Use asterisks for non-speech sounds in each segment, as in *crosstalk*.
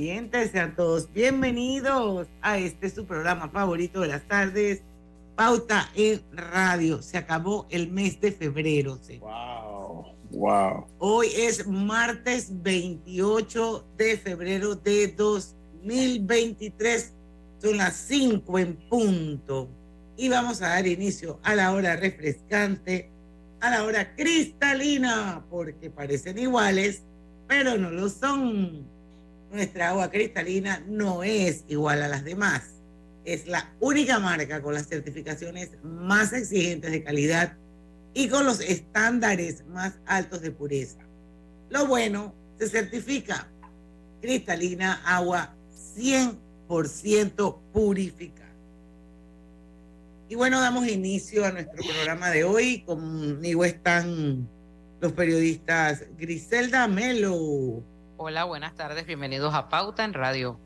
oyentes, sean todos bienvenidos a este su programa favorito de las tardes, Pauta en Radio. Se acabó el mes de febrero. Wow, wow. Hoy es martes 28 de febrero de 2023. Son las 5 en punto. Y vamos a dar inicio a la hora refrescante, a la hora cristalina, porque parecen iguales, pero no lo son. Nuestra agua cristalina no es igual a las demás. Es la única marca con las certificaciones más exigentes de calidad y con los estándares más altos de pureza. Lo bueno, se certifica cristalina agua 100% purificada. Y bueno, damos inicio a nuestro programa de hoy. Conmigo están los periodistas Griselda Melo. Hola, buenas tardes, bienvenidos a Pauta en Radio.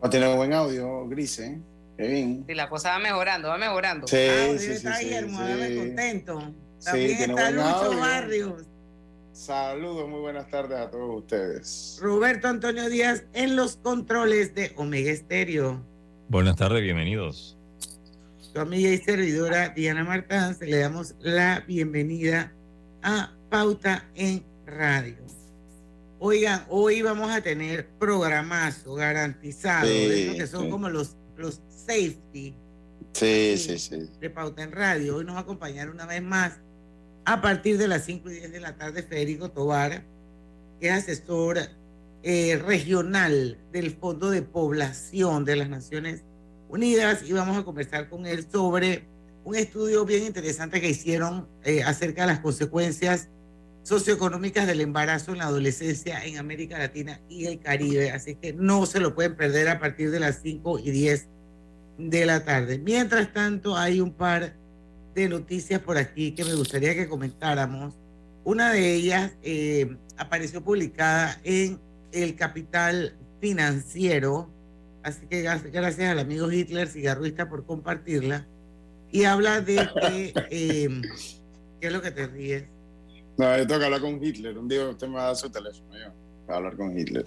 Va a tener buen audio, Grise. Qué bien. Sí, la cosa va mejorando, va mejorando. Sí, ah, sí, está sí, sí, contento. También sí, está Lucho Barrios. Saludos, muy buenas tardes a todos ustedes. Roberto Antonio Díaz en los controles de Omega Estéreo. Buenas tardes, bienvenidos. Su amiga y servidora Diana Martán, le damos la bienvenida a Pauta en Radio. Oigan, hoy vamos a tener programazo garantizado, de que son como los, los safety. Sí, sí, sí. De Pauta en Radio. Hoy nos va a acompañar una vez más a partir de las 5 y 10 de la tarde Federico Tobar, que es asesor eh, regional del Fondo de Población de las Naciones Unidas y vamos a conversar con él sobre un estudio bien interesante que hicieron eh, acerca de las consecuencias socioeconómicas del embarazo en la adolescencia en América Latina y el Caribe. Así que no se lo pueden perder a partir de las 5 y 10 de la tarde. Mientras tanto, hay un par de noticias por aquí que me gustaría que comentáramos. Una de ellas eh, apareció publicada en el Capital Financiero, así que gracias al amigo Hitler cigarruista por compartirla, y habla de eh, ¿qué es lo que te ríes? No, yo tengo que hablar con Hitler. Un día usted me va a dar su teléfono yo, para hablar con Hitler.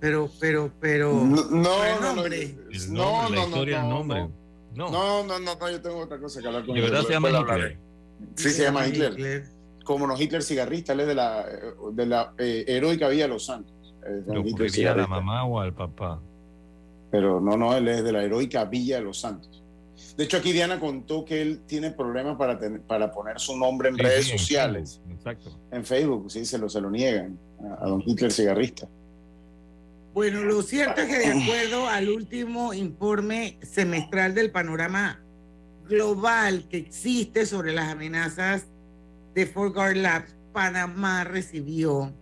Pero, pero, pero. No, no, el nombre. No, no, no, historia, no, nombre. No. No, no, no, yo tengo otra cosa que hablar con Hitler. ¿De verdad se llama Hitler? Sí, se llama Hitler. Como no Hitler cigarrista, él es de la, de la eh, heroica Villa de los Santos. ¿Le a la mamá o al papá? Pero no, no, él es de la heroica Villa de los Santos. De hecho, aquí Diana contó que él tiene problemas para, para poner su nombre en redes sociales. En Facebook, exacto. En Facebook, sí, se lo, se lo niegan a, don Hitler cigarrista. Bueno, lo cierto es que de acuerdo al último informe semestral del panorama global que existe sobre las amenazas de Fort Labs, Panamá recibió,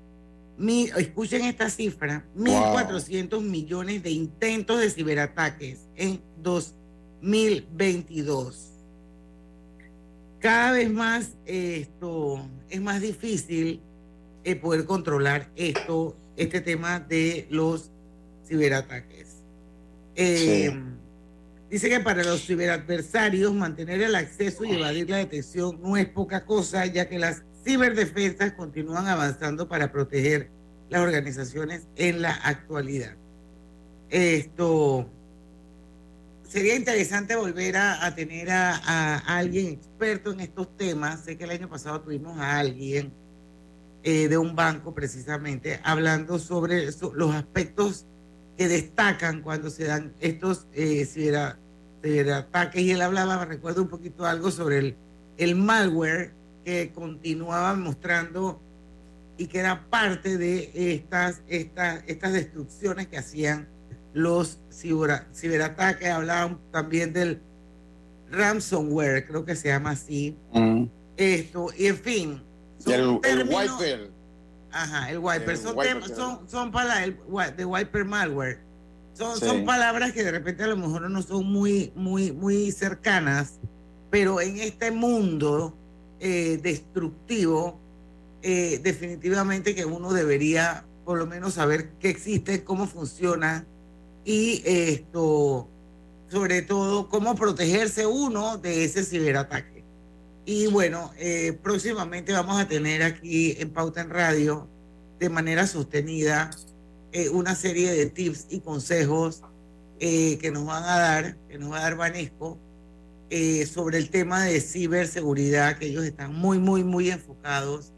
escuchen esta cifra, 1.400 millones de intentos de ciberataques en dos 2022. Cada vez más esto es más difícil eh, poder controlar esto, este tema de los ciberataques. Eh, dice que para los ciberadversarios mantener el acceso y evadir la detección no es poca cosa, ya que las ciberdefensas continúan avanzando para proteger las organizaciones en la actualidad. Esto sería interesante volver a, tener a, alguien experto en estos temas. Sé que el año pasado tuvimos a alguien eh, de un banco precisamente hablando sobre los aspectos que destacan cuando se dan estos eh, ciberataques y él hablaba, me recuerdo un poquito algo sobre el, el malware que continuaba mostrando y que era parte de estas, estas, estas destrucciones que hacían los ciberataques, hablaban también del ransomware, creo que se llama así. Mm. Esto, y en fin. El, wiper. Ajá, el wiper. son, son, son palabras, el de wiper malware. Son, son palabras que de repente a lo mejor no son muy, muy, muy cercanas, pero en este mundo eh, destructivo, eh, definitivamente que uno debería por lo menos saber qué existe, cómo funciona y esto, sobre todo, cómo protegerse uno de ese ciberataque. Y bueno, eh, próximamente vamos a tener aquí en Pauta en Radio, de manera sostenida, eh, una serie de tips y consejos eh, que nos van a dar, que nos va a dar Vanesco, sobre el tema de ciberseguridad, que ellos están muy, muy, muy enfocados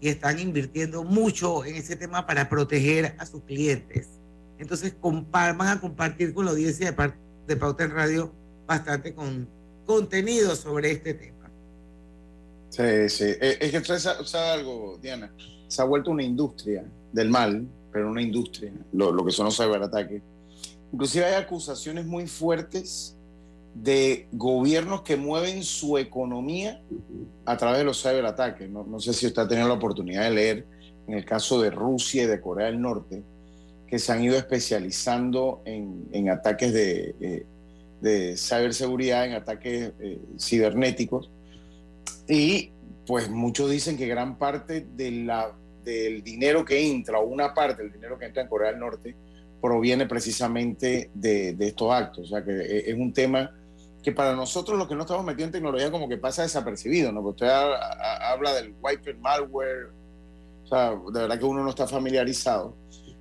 y están invirtiendo mucho en ese tema para proteger a sus clientes. Entonces van a compartir con la audiencia de, de Pauta en Radio bastante con contenido sobre este tema. Sí, sí. Eh, es que usted sabe algo, Diana. Se ha vuelto una industria del mal, pero una industria, lo, que son los ciberataques. Inclusive hay acusaciones muy fuertes de gobiernos que mueven su economía a través de los ciberataques. No, no sé si usted ha tenido la oportunidad de leer en el caso de Rusia y de Corea del Norte, que se han ido especializando en, en ataques de, eh, de ciberseguridad, en ataques eh, cibernéticos. Y pues muchos dicen que gran parte de la, del dinero que entra, o una parte del dinero que entra en Corea del Norte, proviene precisamente de, de estos actos. O sea que eh, es un tema que para nosotros los que no estamos metidos en tecnología como que pasa desapercibido, ¿no? Porque usted habla del wiper malware, o sea, de verdad que uno no está familiarizado,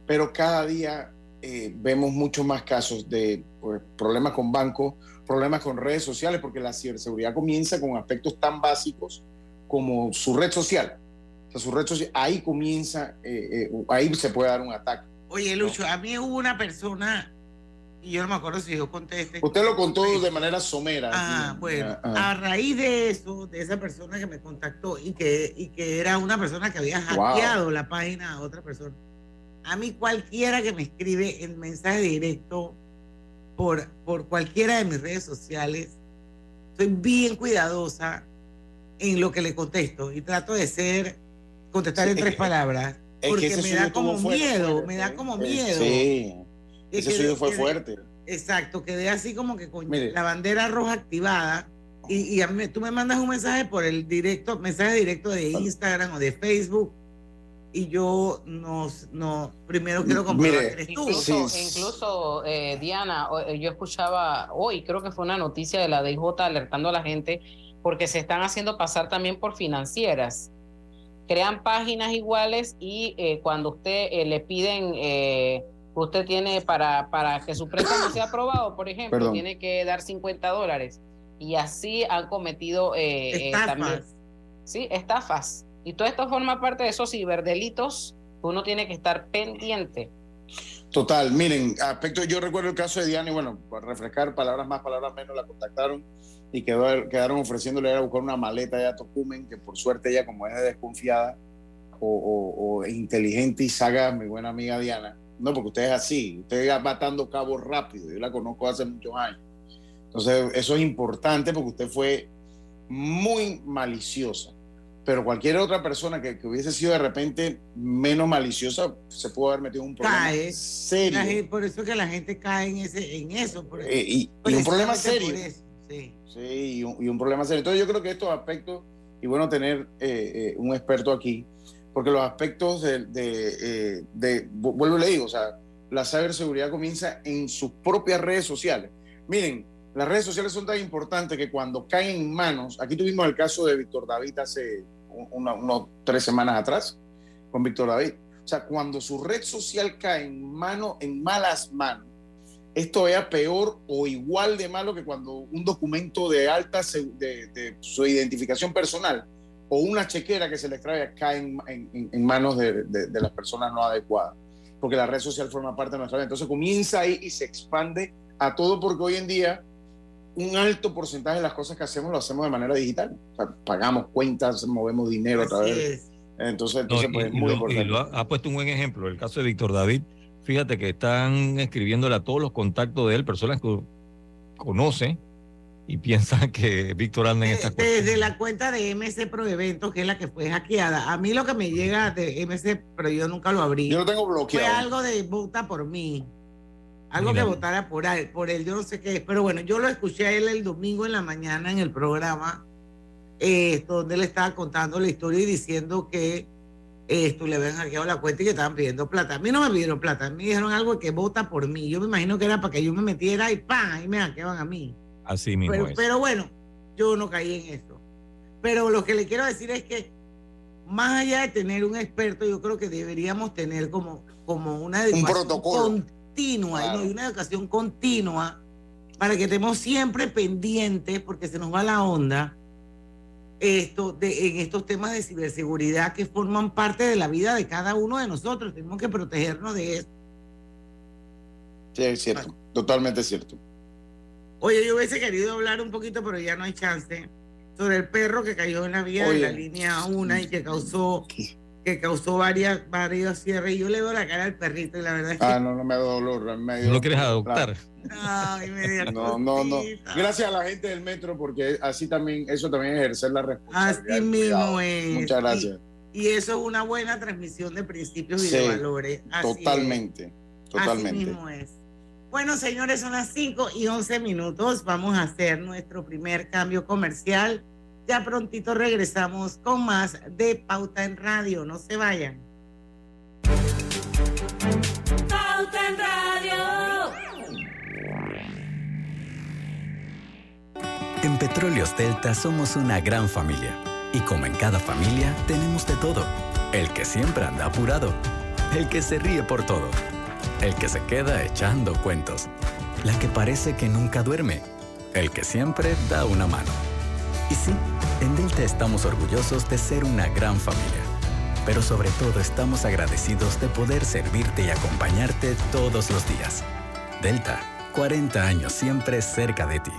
pero cada día eh, vemos muchos más casos de pues, problemas con bancos, problemas con redes sociales, porque la ciberseguridad comienza con aspectos tan básicos como su red social. O sea, su red social, ahí comienza, eh, eh, ahí se puede dar un ataque. Oye, Lucho, a mí hubo una persona y yo no me acuerdo si yo contesté. Usted lo contó de manera somera. Ah, bueno, a raíz de eso, de esa persona que me contactó y que, y que era una persona que había hackeado la página a otra persona, a mí cualquiera que me escribe el mensaje directo por, por cualquiera de mis redes sociales, soy bien cuidadosa en lo que le contesto y trato de ser, contestar en tres palabras, porque me da como miedo, me da como miedo. Sí ese suyo fue fuerte. Exacto, quedé así como que con la bandera roja activada. Y, a mí, tú me mandas un mensaje por el directo, mensaje directo de Instagram o de Facebook. Y yo no, no primero quiero comprobar que eres tú. Incluso, eh, Diana, eh, yo escuchaba hoy, creo que fue una noticia de la DIJ alertando a la gente porque se están haciendo pasar también por financieras. Crean páginas iguales y eh, cuando usted le piden usted tiene para, para que su préstamo sea aprobado, por ejemplo, tiene que dar 50 dólares. Y así han cometido eh, eh, estafas. sí, estafas. Y todo esto forma parte de esos ciberdelitos que uno tiene que estar pendiente. Total, miren, aspecto, yo recuerdo el caso de Diana y bueno, para refrescar palabras más, palabras menos, la contactaron y quedó, quedaron ofreciéndole a buscar una maleta de Tocumen, que por suerte ella como es desconfiada o, o inteligente y sagaz, mi buena amiga Diana, no, porque usted es así, usted va matando cabos rápido, yo la conozco hace muchos años. Entonces, eso es importante porque usted fue muy maliciosa. Pero cualquier otra persona que, hubiese sido de repente menos maliciosa se pudo haber metido en un problema serio. por eso que la gente cae en, ese, en eso. Eh, y, un problema serio. sí, sí y, un, problema serio. Entonces yo creo que estos aspectos, y bueno tener eh, eh, un experto aquí, porque los aspectos de, de, eh, vuelvo y le digo, o sea, la ciberseguridad comienza en sus propias redes sociales. Miren, las redes sociales son tan importantes que cuando caen en manos, aquí tuvimos el caso de Víctor David hace unos tres semanas atrás, con Víctor David. O sea, cuando su red social cae en, mano, en malas manos, esto es peor o igual de malo que cuando un documento de alta de, de su identificación personal o una chequera que se le extrae cae en, manos de, las personas no adecuadas, porque la red social forma parte de nuestra vida. Entonces comienza ahí y se expande a todo porque hoy en día un alto porcentaje de las cosas que hacemos lo hacemos de manera digital. pagamos cuentas, movemos dinero a través. Entonces, entonces pues, es muy importante. lo ha, puesto un buen ejemplo, el caso de Víctor David. Fíjate que están escribiéndole a todos los contactos de él, personas que conoce, y piensan *laughs* que Víctor anda en esta Desde la cuenta de MC Pro Eventos, que es la que fue hackeada. A mí lo que me llega de MC, pero yo nunca lo abrí. Yo lo tengo bloqueado. Fue algo de vota por mí. Algo que votara por él, por él, yo no sé qué es. Pero bueno, yo lo escuché a él el domingo en la mañana en el programa, eh, donde él estaba contando la historia y diciendo que esto le habían hackeado la cuenta y que estaban pidiendo plata. A mí no me pidieron plata, a mí dijeron algo que vota por mí. Yo me imagino que era para que yo me metiera y ¡pam! y me hackeaban a mí. Así mismo. Pero, pero bueno, yo no caí en eso. Pero lo que le quiero decir es que más allá de tener un experto, yo creo que deberíamos tener como como una educación protocolo. Continua, Claro. ¿no? y una educación continua para que estemos siempre pendientes, porque se nos va la onda, esto de, en estos temas de ciberseguridad que forman parte de la vida de cada uno de nosotros. Tenemos que protegernos de eso. Sí, es cierto. Totalmente cierto. Oye, yo hubiese querido hablar un poquito, pero ya no hay chance, sobre el perro que cayó en la vía de la línea 1 y que causó, que causó varias, varios cierres. Y yo le veo la cara al perrito y la verdad es que... Ah, no, no me da dolor. me dio- ¿No lo quieres adoptar? Ay, me dio No, no, no. Gracias a la gente del metro, porque así también, eso también es ejercer la responsabilidad. Así mismo es. Muchas gracias. Y, y eso es una buena transmisión de principios y Sí, de valores. Así es. Totalmente. Así Totalmente. mismo es. Bueno, señores, son las 5 y 11 minutos. Vamos a hacer nuestro primer cambio comercial. Ya prontito regresamos con más de Pauta en Radio. No se vayan. Pauta en Radio. En Petróleos Delta somos una gran familia. Y como en cada familia, tenemos de todo. El que siempre anda apurado. El que se ríe por todo. El que se queda echando cuentos. La que parece que nunca duerme. El que siempre da una mano. Y sí, en Delta estamos orgullosos de ser una gran familia. Pero sobre todo estamos agradecidos de poder servirte y acompañarte todos los días. Delta, 40 años siempre cerca de ti.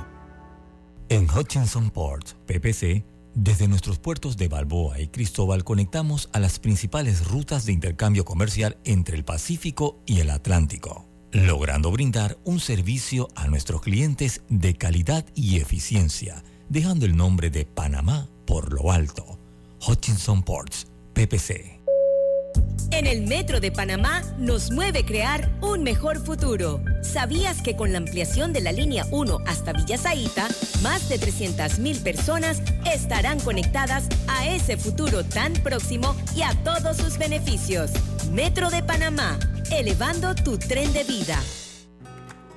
En Hutchinson Ports, PPC, desde nuestros puertos de Balboa y Cristóbal conectamos a las principales rutas de intercambio comercial entre el Pacífico y el Atlántico, logrando brindar un servicio a nuestros clientes de calidad y eficiencia, dejando el nombre de Panamá por lo alto. Hutchinson Ports, PPC. En el Metro de Panamá nos mueve crear un mejor futuro. ¿Sabías que con la ampliación de la línea 1 hasta Villa Zaita, más de 300.000 personas estarán conectadas a ese futuro tan próximo y a todos sus beneficios? Metro de Panamá, elevando tu tren de vida.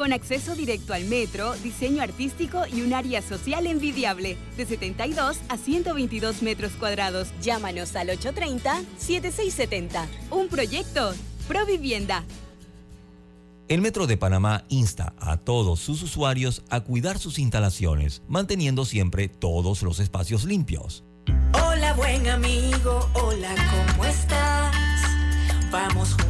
con acceso directo al metro, diseño artístico y un área social envidiable, de 72 a 122 metros cuadrados. Llámanos al 830-7670. Un proyecto, Provivienda. El Metro de Panamá insta a todos sus usuarios a cuidar sus instalaciones, manteniendo siempre todos los espacios limpios. Hola buen amigo, hola, ¿cómo estás? Vamos juntos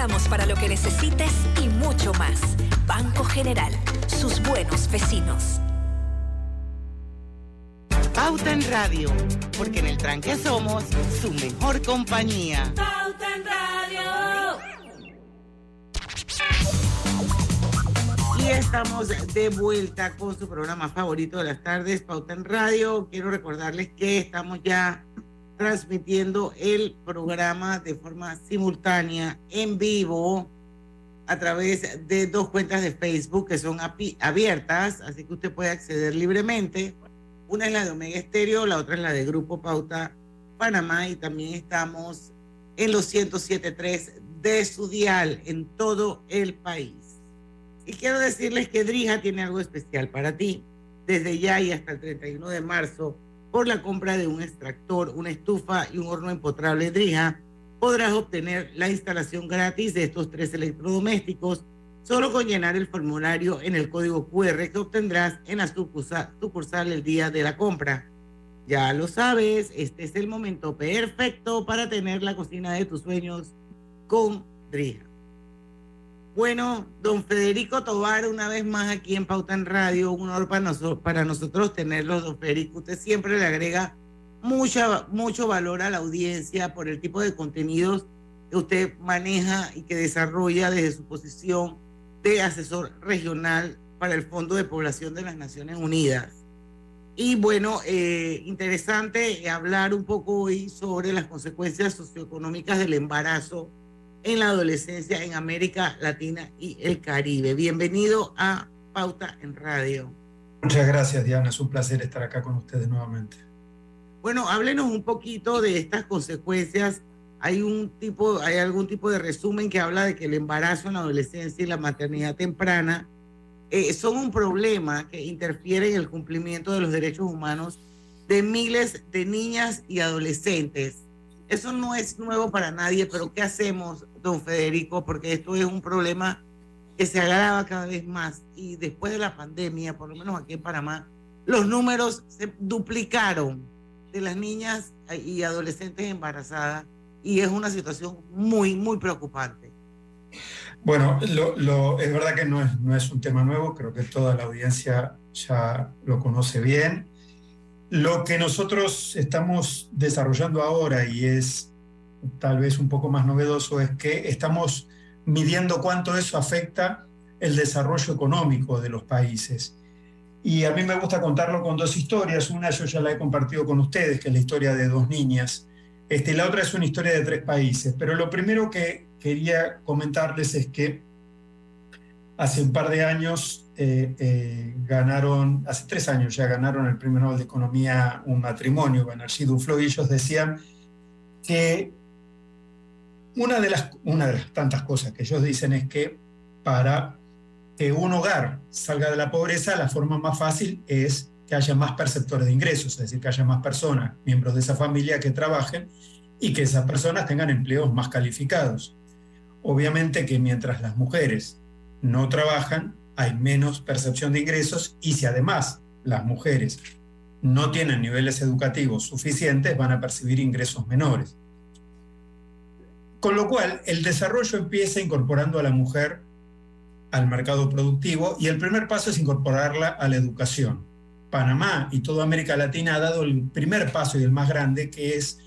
estamos para lo que necesites y mucho más. Banco General, sus buenos vecinos. Pauta en Radio, porque en el tranque somos su mejor compañía. Pauta en Radio. Y estamos de vuelta con su programa favorito de las tardes, Pauta en Radio. Quiero recordarles que estamos ya transmitiendo el programa de forma simultánea, en vivo, a través de dos cuentas de Facebook que son abiertas, así que usted puede acceder libremente. Una es la de Omega Estéreo, la otra es la de Grupo Pauta Panamá y también estamos en los 107.3 de su dial en todo el país. Y quiero decirles que Drija tiene algo especial para ti. Desde ya y hasta el 31 de marzo, por la compra de un extractor, una estufa y un horno empotrable Drija, podrás obtener la instalación gratis de estos tres electrodomésticos solo con llenar el formulario en el código QR que obtendrás en la sucursal el día de la compra. Ya lo sabes, este es el momento perfecto para tener la cocina de tus sueños con Drija. Bueno, don Federico Tobar, una vez más aquí en Pauta en Radio, un honor para, nosotros, para tenerlo, don Federico. Usted siempre le agrega mucha, mucho valor a la audiencia por el tipo de contenidos que usted maneja y que desarrolla desde su posición de asesor regional para el Fondo de Población de las Naciones Unidas. Y bueno, eh, interesante hablar un poco hoy sobre las consecuencias socioeconómicas del embarazo en la adolescencia en América Latina y el Caribe. Bienvenido a Pauta en Radio. Muchas gracias, Diana. Es un placer estar acá con ustedes nuevamente. Bueno, háblenos un poquito de estas consecuencias. Hay un tipo, hay algún tipo de resumen que habla de que el embarazo en la adolescencia y la maternidad temprana eh, son un problema que interfiere en el cumplimiento de los derechos humanos de miles de niñas y adolescentes. Eso no es nuevo para nadie, pero ¿qué hacemos, don Federico? Porque esto es un problema que se agrava cada vez más y después de la pandemia, por lo menos aquí en Panamá, los números se duplicaron de las niñas y adolescentes embarazadas y es una situación muy, muy preocupante. Bueno, lo, es verdad que no es, no es un tema nuevo, creo que toda la audiencia ya lo conoce bien. Lo que nosotros estamos desarrollando ahora y es tal vez un poco más novedoso es que estamos midiendo cuánto eso afecta el desarrollo económico de los países. Y a mí me gusta contarlo con dos historias. Una yo ya la he compartido con ustedes, que es la historia de dos niñas. Este, la otra es una historia de tres países. Pero lo primero que quería comentarles es que hace un par de años eh, eh, ganaron, hace tres años ya ganaron el Premio Nobel de Economía un matrimonio, Banerjee Duflo, y ellos decían que una de, las, una de las tantas cosas que ellos dicen es que para que un hogar salga de la pobreza, la forma más fácil es que haya más perceptores de ingresos, es decir, que haya más personas, miembros de esa familia que trabajen y que esas personas tengan empleos más calificados. Obviamente que mientras las mujeres no trabajan, hay menos percepción de ingresos y si además las mujeres no tienen niveles educativos suficientes, van a percibir ingresos menores. Con lo cual, el desarrollo empieza incorporando a la mujer al mercado productivo y el primer paso es incorporarla a la educación. Panamá y toda América Latina ha dado el primer paso y el más grande, que es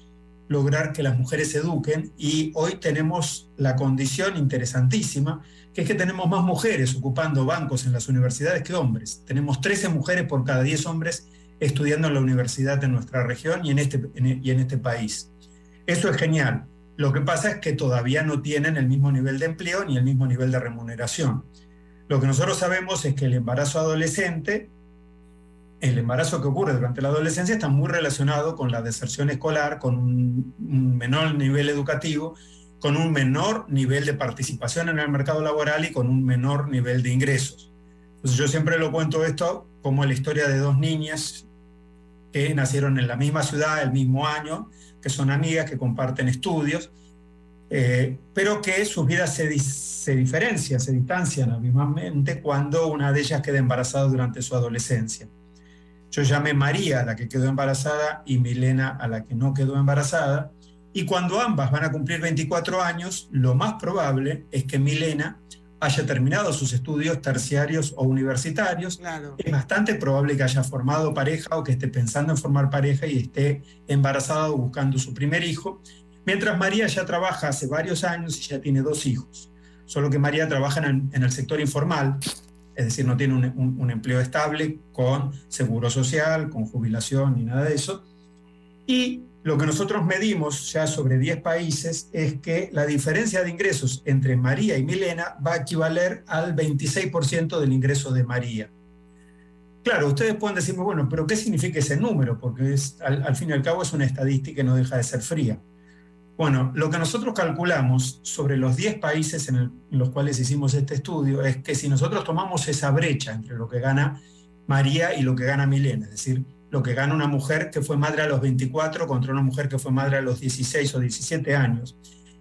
lograr que las mujeres se eduquen y hoy tenemos la condición interesantísima, que es que tenemos más mujeres ocupando bancos en las universidades que hombres. Tenemos 13 mujeres por cada 10 hombres estudiando en la universidad en nuestra región y en este, y en este país. Eso es genial. Lo que pasa es que todavía no tienen el mismo nivel de empleo ni el mismo nivel de remuneración. Lo que nosotros sabemos es que el embarazo adolescente, el embarazo que ocurre durante la adolescencia está muy relacionado con la deserción escolar, con un, menor nivel educativo, con un menor nivel de participación en el mercado laboral y con un menor nivel de ingresos. Yo siempre lo cuento esto como la historia de dos niñas que nacieron en la misma ciudad el mismo año, que son amigas, que comparten estudios, eh, pero que sus vidas se, se diferencian, se distancian abismalmente cuando una de ellas queda embarazada durante su adolescencia. Yo llamé María a la que quedó embarazada y Milena a la que no quedó embarazada. Y cuando ambas van a cumplir 24 años, lo más probable es que Milena haya terminado sus estudios terciarios o universitarios. Es bastante probable que haya formado pareja o que esté pensando en formar pareja y esté embarazada o buscando su primer hijo, mientras María ya trabaja hace varios años y ya tiene dos hijos. Solo que María trabaja en el, sector informal, es decir, no tiene un, empleo estable con seguro social, con jubilación ni nada de eso. Y lo que nosotros medimos ya sobre 10 países es que la diferencia de ingresos entre María y Milena va a equivaler al 26% del ingreso de María. Claro, ustedes pueden decirme, bueno, pero ¿qué significa ese número? Porque es, al, fin y al cabo es una estadística y no deja de ser fría. Bueno, lo que nosotros calculamos sobre los 10 países en, los cuales hicimos este estudio es que si nosotros tomamos esa brecha entre lo que gana María y lo que gana Milena, es decir, lo que gana una mujer que fue madre a los 24 contra una mujer que fue madre a los 16 o 17 años,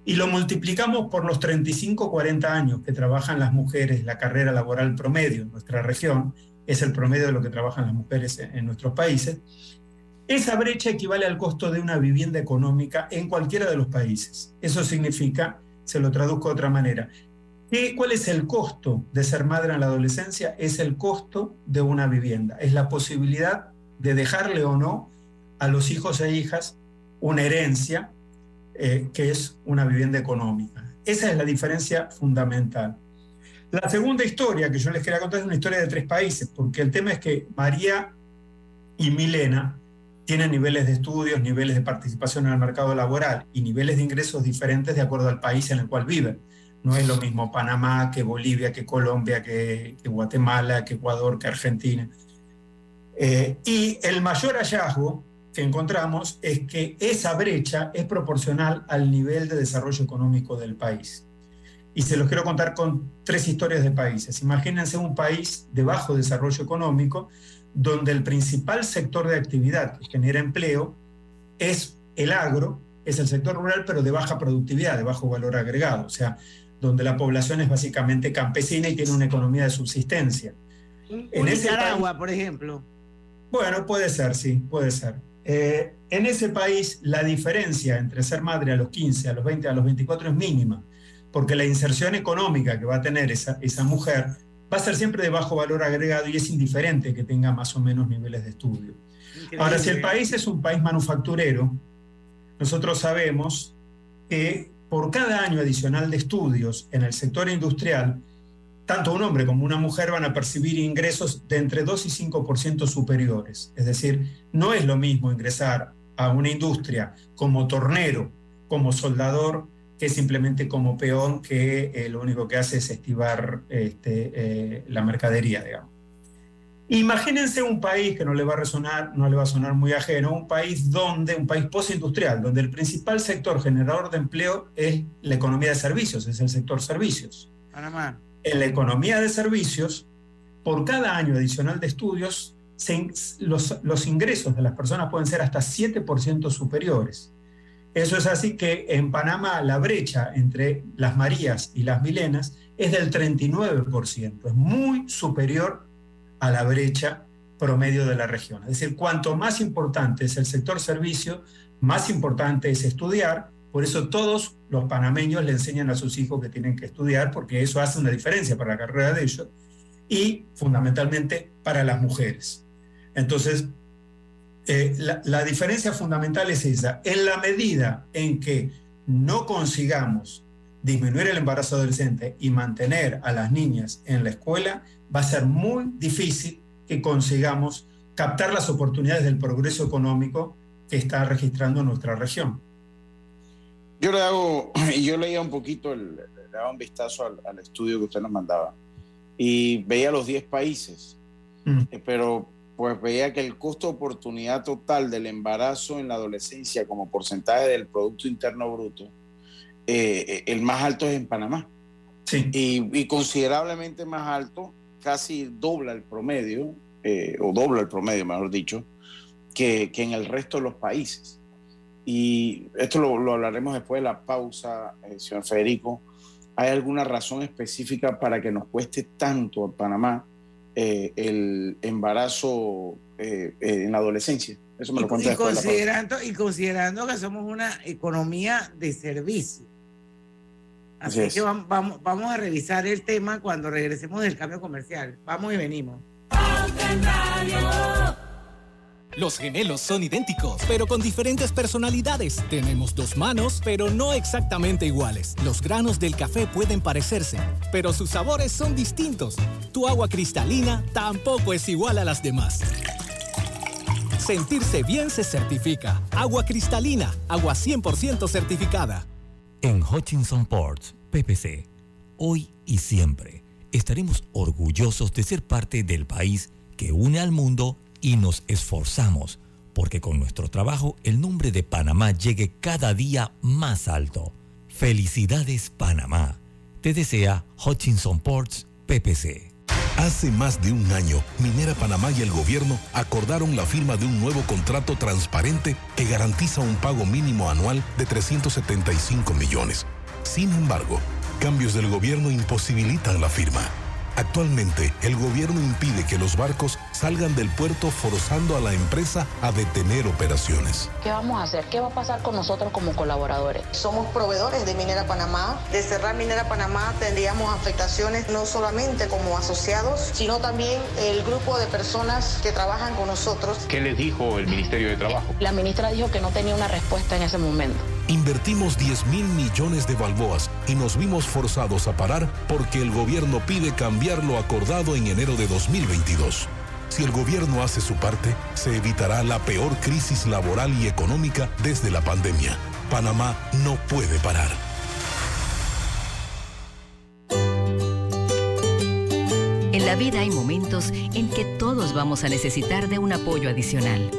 y lo multiplicamos por los 35 o 40 años que trabajan las mujeres, la carrera laboral promedio en nuestra región, es el promedio de lo que trabajan las mujeres en nuestros países, esa brecha equivale al costo de una vivienda económica en cualquiera de los países. Eso significa, se lo traduzco de otra manera, ¿qué- ¿cuál es el costo de ser madre en la adolescencia? Es el costo de una vivienda, es la posibilidad de dejarle o no a los hijos e hijas una herencia eh, que es una vivienda económica. Esa es la diferencia fundamental. La segunda historia que yo les quería contar es una historia de tres países, porque el tema es que María y Milena tienen niveles de estudios, niveles de participación en el mercado laboral y niveles de ingresos diferentes de acuerdo al país en el cual viven. No es lo mismo Panamá que Bolivia, que Colombia, que, Guatemala, que Ecuador, que Argentina. Eh, y el mayor hallazgo que encontramos es que esa brecha es proporcional al nivel de desarrollo económico del país. Y se los quiero contar con tres historias de países. Imagínense un país de bajo desarrollo económico donde el principal sector de actividad que genera empleo es el agro, es el sector rural, pero de baja productividad, de bajo valor agregado, o sea, donde la población es básicamente campesina y tiene una economía de subsistencia. En Nicaragua, por ejemplo. Bueno, puede ser, sí, puede ser. Eh, en ese país la diferencia entre ser madre a los 15, a los 20, a los 24 es mínima, porque la inserción económica que va a tener esa, esa mujer va a ser siempre de bajo valor agregado y es indiferente que tenga más o menos niveles de estudio. Ahora, si el país es un país manufacturero, nosotros sabemos que por cada año adicional de estudios en el sector industrial, tanto un hombre como una mujer van a percibir ingresos de entre 2 y 5% superiores. Es decir, no es lo mismo ingresar a una industria como tornero, como soldador, que simplemente como peón que eh, lo único que hace es estivar este, eh, la mercadería, digamos. Imagínense un país que no le va a resonar, no le va a sonar muy ajeno, un país donde, un país postindustrial, donde el principal sector generador de empleo es la economía de servicios, es el sector servicios. Panamá. En la economía de servicios, por cada año adicional de estudios, se, los, los ingresos de las personas pueden ser hasta 7% superiores. Eso es así que en Panamá la brecha entre las Marías y las Milenas es del 39%, es muy superior a la brecha promedio de la región. Es decir, cuanto más importante es el sector servicio, más importante es estudiar. Por eso todos los panameños le enseñan a sus hijos que tienen que estudiar, porque eso hace una diferencia para la carrera de ellos y fundamentalmente para las mujeres. Entonces, eh, la, la diferencia fundamental es esa. En la medida en que no consigamos disminuir el embarazo adolescente y mantener a las niñas en la escuela, va a ser muy difícil que consigamos captar las oportunidades del progreso económico que está registrando nuestra región. Yo le hago, *clears throat* yo leía un poquito, el, le daba un vistazo al, al, estudio que usted nos mandaba y veía los 10 países, mm. pero pues veía que el costo de oportunidad total del embarazo en la adolescencia como porcentaje del Producto Interno Bruto, eh, el más alto es en Panamá. Sí. Y, y considerablemente más alto, casi dobla el promedio, eh, o dobla el promedio, mejor dicho, que, que, en el resto de los países. Y esto lo, lo hablaremos después de la pausa, eh, señor Federico. ¿Hay alguna razón específica para que nos cueste tanto a Panamá eh, el embarazo eh, en la adolescencia? Eso me lo cuenta y, considerando, y considerando que somos una economía de servicio. Así, Así que vamos, vamos, vamos, a revisar el tema cuando regresemos del cambio comercial. Vamos y venimos. Los gemelos son idénticos, pero con diferentes personalidades. Tenemos dos manos, pero no exactamente iguales. Los granos del café pueden parecerse, pero sus sabores son distintos. Tu agua cristalina tampoco es igual a las demás. Sentirse bien se certifica. Agua cristalina, agua 100% certificada. En Hutchinson Ports, PPC, hoy y siempre estaremos orgullosos de ser parte del país que une al mundo y nos esforzamos porque con nuestro trabajo el nombre de Panamá llegue cada día más alto. Felicidades Panamá. Te desea Hutchinson Ports PPC. Hace más de un año, Minera Panamá y el gobierno acordaron la firma de un nuevo contrato transparente que garantiza un pago mínimo anual de 375 millones. Sin embargo, cambios del gobierno imposibilitan la firma. Actualmente, el gobierno impide que los barcos salgan del puerto forzando a la empresa a detener operaciones. ¿Qué vamos a hacer? ¿Qué va a pasar con nosotros como colaboradores? Somos proveedores de Minera Panamá. De cerrar Minera Panamá tendríamos afectaciones no solamente como asociados, sino también el grupo de personas que trabajan con nosotros. ¿Qué les dijo el Ministerio de Trabajo? La ministra dijo que no tenía una respuesta en ese momento. Invertimos 10 mil millones de balboas y nos vimos forzados a parar porque el gobierno pide cambiar lo acordado en enero de 2022. Si el gobierno hace su parte, se evitará la peor crisis laboral y económica desde la pandemia. Panamá no puede parar. En la vida hay momentos en que todos vamos a necesitar de un apoyo adicional.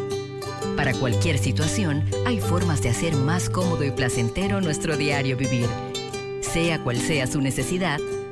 Para cualquier situación, hay formas de hacer más cómodo y placentero nuestro diario vivir. Sea cual sea su necesidad,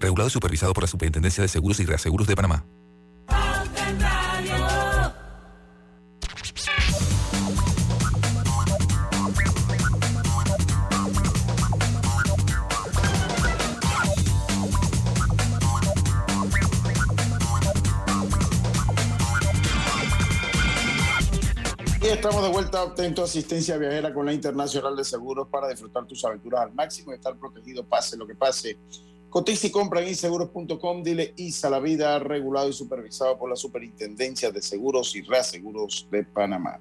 Regulado y supervisado por la Superintendencia de Seguros y Reaseguros de Panamá. Y estamos de vuelta, obteniendo asistencia viajera con la Internacional de Seguros para disfrutar tus aventuras al máximo y estar protegido pase lo que pase. Cotiza y compra en inseguros.com, dile ISA la vida, regulado y supervisado por la Superintendencia de Seguros y Reaseguros de Panamá.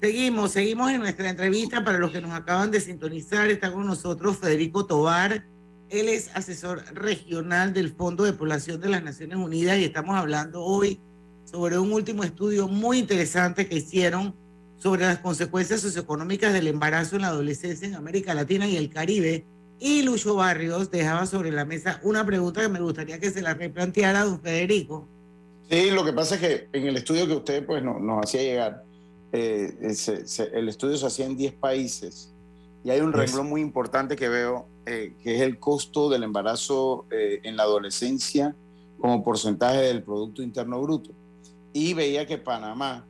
Seguimos, seguimos en nuestra entrevista. Para los que nos acaban de sintonizar, está con nosotros Federico Tobar. Él es asesor regional del Fondo de Población de las Naciones Unidas y estamos hablando hoy sobre un último estudio muy interesante que hicieron sobre las consecuencias socioeconómicas del embarazo en la adolescencia en América Latina y el Caribe. Y Lucho Barrios dejaba sobre la mesa una pregunta que me gustaría que se la replanteara don Federico. Sí, lo que pasa es que en el estudio que usted pues, no, nos hacía llegar, eh, se, se, el estudio se hacía en 10 países y hay un renglón muy importante que veo, eh, que es el costo del embarazo eh, en la adolescencia como porcentaje del Producto Interno Bruto. Y veía que Panamá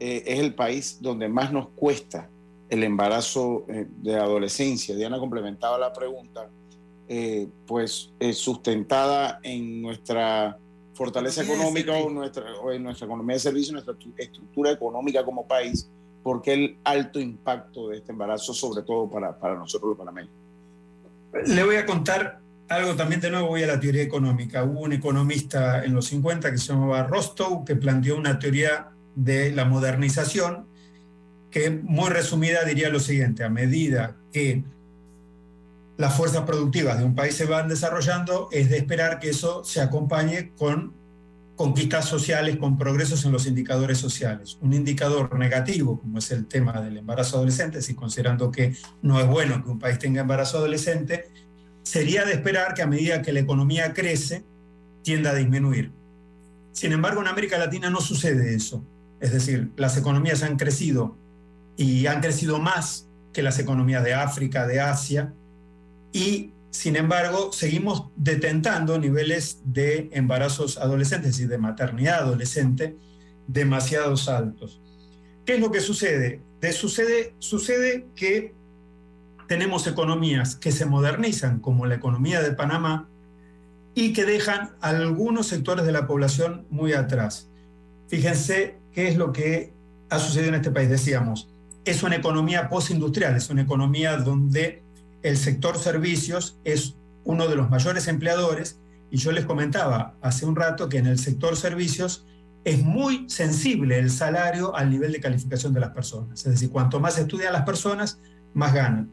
eh, es el país donde más nos cuesta el embarazo eh, de adolescencia. Diana complementaba la pregunta, eh, pues eh, sustentada en nuestra fortaleza económica o, nuestra, o en nuestra economía de servicio, nuestra tu- estructura económica como país, porque el alto impacto de este embarazo, sobre todo para, para nosotros los panameños. Le voy a contar algo también de nuevo, voy a la teoría económica. Hubo un economista en los 50 que se llamaba Rostow que planteó una teoría de la modernización que muy resumida diría lo siguiente, a medida que las fuerzas productivas de un país se van desarrollando, es de esperar que eso se acompañe con conquistas sociales, con progresos en los indicadores sociales. Un indicador negativo, como es el tema del embarazo adolescente, si considerando que no es bueno que un país tenga embarazo adolescente, sería de esperar que a medida que la economía crece, tienda a disminuir. Sin embargo, en América Latina no sucede eso. Es decir, las economías han crecido y han crecido más que las economías de África, de Asia, y sin embargo, seguimos detentando niveles de embarazos adolescentes y de maternidad adolescente demasiados altos. ¿Qué es lo que sucede? De sucede, sucede que tenemos economías que se modernizan, como la economía de Panamá, y que dejan algunos sectores de la población muy atrás. Fíjense qué es lo que ha sucedido en este país. Decíamos, es una economía postindustrial, es una economía donde el sector servicios es uno de los mayores empleadores y yo les comentaba hace un rato que en el sector servicios es muy sensible el salario al nivel de calificación de las personas. Es decir, cuanto más estudian las personas, más ganan.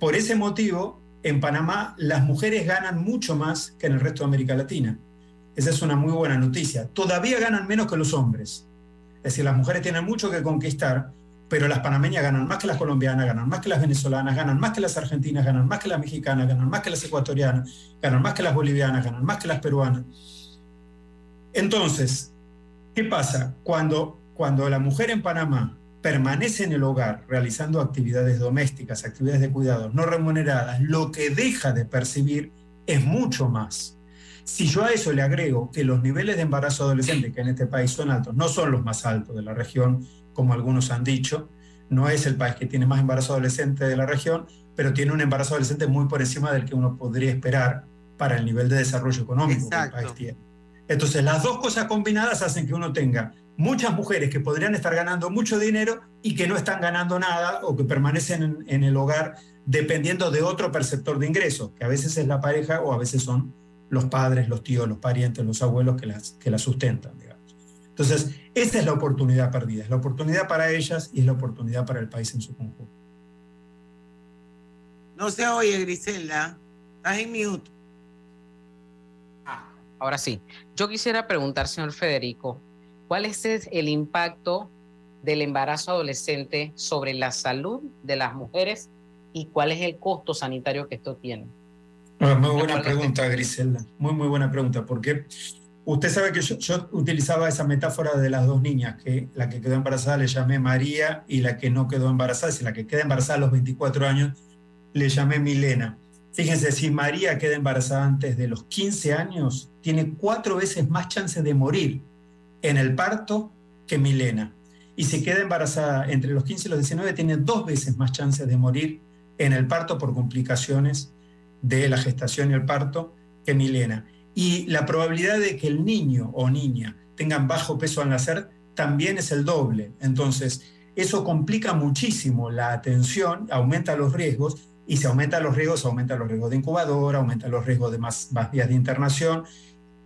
Por ese motivo, en Panamá las mujeres ganan mucho más que en el resto de América Latina. Esa es una muy buena noticia. Todavía ganan menos que los hombres. Es decir, las mujeres tienen mucho que conquistar, pero las panameñas ganan más que las colombianas, ganan más que las venezolanas, ganan más que las argentinas, ganan más que las mexicanas, ganan más que las ecuatorianas, ganan más que las bolivianas, ganan más que las peruanas. Entonces, ¿qué pasa? Cuando, cuando la mujer en Panamá permanece en el hogar realizando actividades domésticas, actividades de cuidado no remuneradas, lo que deja de percibir es mucho más. Si yo a eso le agrego que los niveles de embarazo adolescente que en este país son altos, no son los más altos de la región, como algunos han dicho. No es el país que tiene más embarazo adolescente de la región, pero tiene un embarazo adolescente muy por encima del que uno podría esperar para el nivel de desarrollo económico que el país tiene. Entonces, las dos cosas combinadas hacen que uno tenga muchas mujeres que podrían estar ganando mucho dinero y que no están ganando nada o que permanecen en, el hogar dependiendo de otro perceptor de ingresos, que a veces es la pareja o a veces son los padres, los tíos, los parientes, los abuelos que las, que las sustentan. Entonces, esa es la oportunidad perdida, es la oportunidad para ellas y es la oportunidad para el país en su conjunto. No se oye, Griselda. Estás en mute. Ah, ahora sí. Yo quisiera preguntar, señor Federico, ¿cuál es el impacto del embarazo adolescente sobre la salud de las mujeres y cuál es el costo sanitario que esto tiene? Ah, muy buena pregunta, Griselda. Muy, muy buena pregunta, porque Usted sabe que yo, utilizaba esa metáfora de las dos niñas, que la que quedó embarazada le llamé María y la que no quedó embarazada, si la que queda embarazada a los 24 años, le llamé Milena. Fíjense, si María queda embarazada antes de los 15 años, tiene cuatro veces más chances de morir en el parto que Milena. Y si queda embarazada entre los 15 y los 19, tiene dos veces más chances de morir en el parto por complicaciones de la gestación y el parto que Milena. Y la probabilidad de que el niño o niña tengan bajo peso al nacer también es el doble. Entonces, eso complica muchísimo la atención, aumenta los riesgos, y si aumenta los riesgos, aumenta los riesgos de incubadora, aumenta los riesgos de más, más días de internación,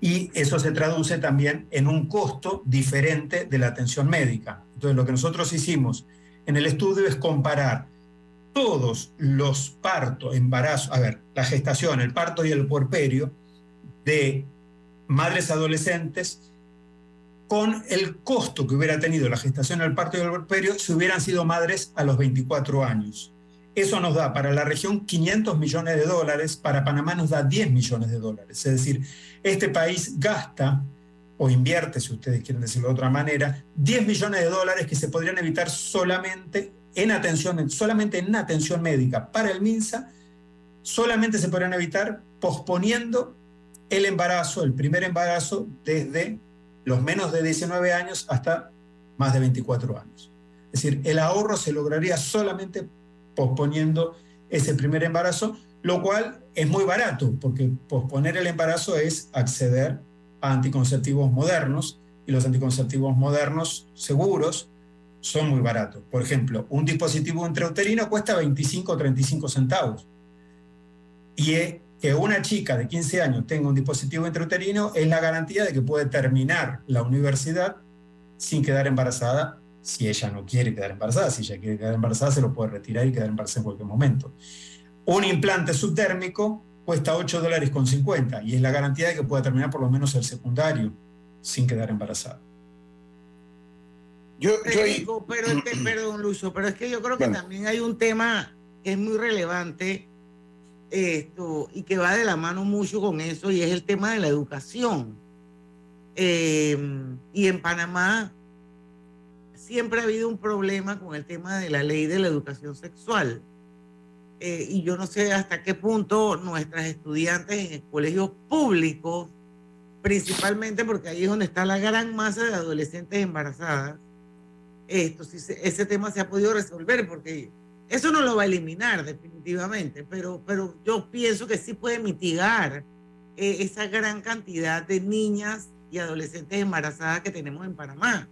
y eso se traduce también en un costo diferente de la atención médica. Entonces, lo que nosotros hicimos en el estudio es comparar todos los partos, embarazos, a ver, la gestación, el parto y el puerperio, de madres adolescentes con el costo que hubiera tenido la gestación al parto y el puerperio si hubieran sido madres a los 24 años. Eso nos da para la región 500 millones de dólares, para Panamá nos da 10 millones de dólares. Es decir, este país gasta o invierte, si ustedes quieren decirlo de otra manera, 10 millones de dólares que se podrían evitar solamente en atención, solamente en atención médica para el MINSA, solamente se podrían evitar posponiendo el embarazo, el primer embarazo, desde los menos de 19 años hasta más de 24 años. Es decir, el ahorro se lograría solamente posponiendo ese primer embarazo, lo cual es muy barato, porque posponer el embarazo es acceder a anticonceptivos modernos, y los anticonceptivos modernos seguros son muy baratos. Por ejemplo, un dispositivo intrauterino cuesta 25 o 35 centavos. Y que una chica de 15 años tenga un dispositivo intrauterino es la garantía de que puede terminar la universidad sin quedar embarazada si ella no quiere quedar embarazada. Si ella quiere quedar embarazada, se lo puede retirar y quedar embarazada en cualquier momento. Un implante subtérmico cuesta 8 dólares con 50 y es la garantía de que pueda terminar por lo menos el secundario sin quedar embarazada. Yo, Federico, pero es que, perdón, Lucho, pero es que yo creo que también hay un tema que es muy relevante esto y que va de la mano mucho con eso y es el tema de la educación. Eh, y en Panamá siempre ha habido un problema con el tema de la ley de la educación sexual. Eh, y yo no sé hasta qué punto nuestras estudiantes en colegios públicos, principalmente porque ahí es donde está la gran masa de adolescentes embarazadas, esto, si ese tema se ha podido resolver, porque eso no lo va a eliminar definitivamente, pero, pero yo pienso que sí puede mitigar eh, esa gran cantidad de niñas y adolescentes embarazadas que tenemos en Panamá.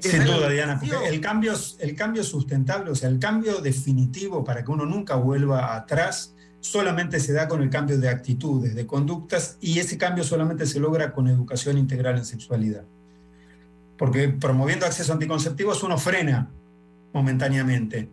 Sin duda, Diana, porque el cambio, el cambio sustentable, o sea, el cambio definitivo para que uno nunca vuelva atrás, solamente se da con el cambio de actitudes, de conductas, y ese cambio solamente se logra con educación integral en sexualidad. Porque promoviendo acceso a anticonceptivos uno frena momentáneamente,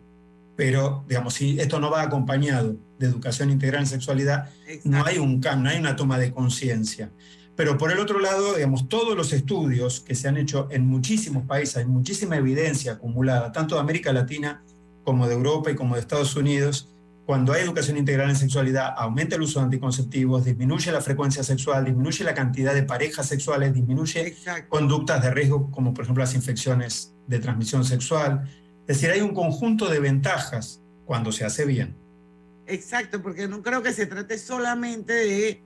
pero digamos, si esto no va acompañado de educación integral en sexualidad, no hay un cambio, no hay una toma de conciencia. Pero por el otro lado, digamos, todos los estudios que se han hecho en muchísimos países, hay muchísima evidencia acumulada, tanto de América Latina como de Europa y como de Estados Unidos, cuando hay educación integral en sexualidad, aumenta el uso de anticonceptivos, disminuye la frecuencia sexual, disminuye la cantidad de parejas sexuales, disminuye conductas de riesgo como por ejemplo las infecciones de transmisión sexual. Es decir, hay un conjunto de ventajas cuando se hace bien. Exacto, porque no creo que se trate solamente de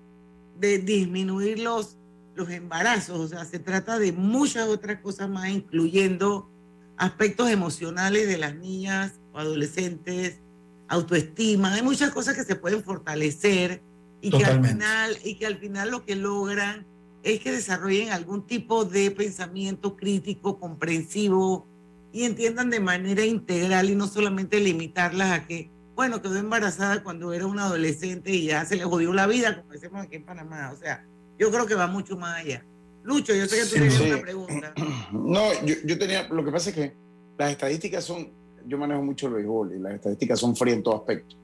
de disminuir los, los embarazos, o sea, se trata de muchas otras cosas más, incluyendo aspectos emocionales de las niñas o adolescentes, autoestima, hay muchas cosas que se pueden fortalecer y que al final y que al final lo que logran es que desarrollen algún tipo de pensamiento crítico, comprensivo y entiendan de manera integral y no solamente limitarlas a que bueno, quedó embarazada cuando era una adolescente y ya se le jodió la vida, como decimos aquí en Panamá. O sea, yo creo que va mucho más allá. Lucho, yo sé que tú tienes una pregunta. *clears throat* No, yo, tenía, lo que pasa es que las estadísticas son, yo manejo mucho el béisbol y las estadísticas son frías en todo aspecto.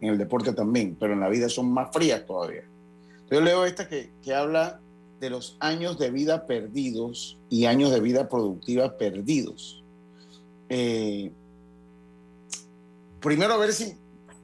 En el deporte también, pero en la vida son más frías todavía. Yo leo esta que, que habla de los años de vida perdidos y años de vida productiva perdidos. Eh, primero a ver si,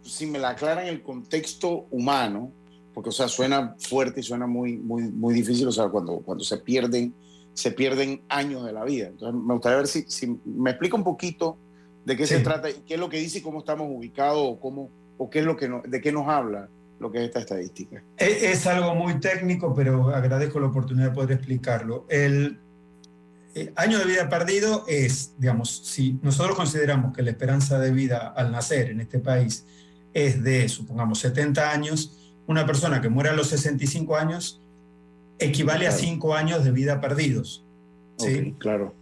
si me la aclaran el contexto humano, porque, o sea, suena fuerte y suena muy, muy, muy difícil, o sea, cuando, cuando se pierden, se pierden años de la vida. Entonces, me gustaría ver si, si me explica un poquito de qué se trata, qué es lo que dice y cómo estamos ubicados, o, cómo, o qué es lo que de qué nos habla lo que es esta estadística. Es, es algo muy técnico, pero agradezco la oportunidad de poder explicarlo. El, eh, año de vida perdido es, digamos, si nosotros consideramos que la esperanza de vida al nacer en este país es de, supongamos, 70 años, una persona que muere a los 65 años equivale a 5 años de vida perdidos. ¿sí? claro.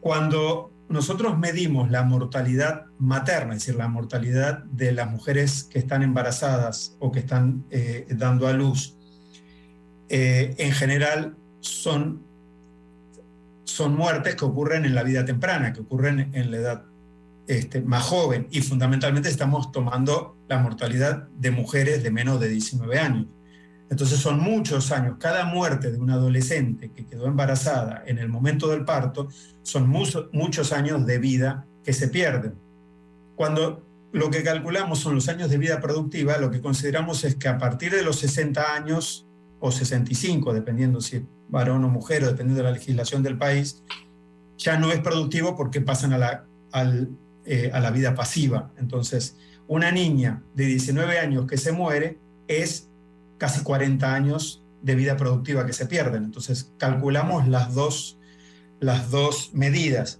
Cuando nosotros medimos la mortalidad materna, es decir, la mortalidad de las mujeres que están embarazadas o que están eh, dando a luz, eh, en general son son muertes que ocurren en la vida temprana, que ocurren en la edad este, más joven y fundamentalmente estamos tomando la mortalidad de mujeres de menos de 19 años. Entonces son muchos años. Cada muerte de una adolescente que quedó embarazada en el momento del parto son muchos años de vida que se pierden. Cuando lo que calculamos son los años de vida productiva, lo que consideramos es que a partir de los 60 años o 65, dependiendo si varón o mujer, o dependiendo de la legislación del país, ya no es productivo porque pasan a la, eh, a la vida pasiva. Entonces, una niña de 19 años que se muere es casi 40 años de vida productiva que se pierden. Entonces, calculamos las dos, las dos medidas.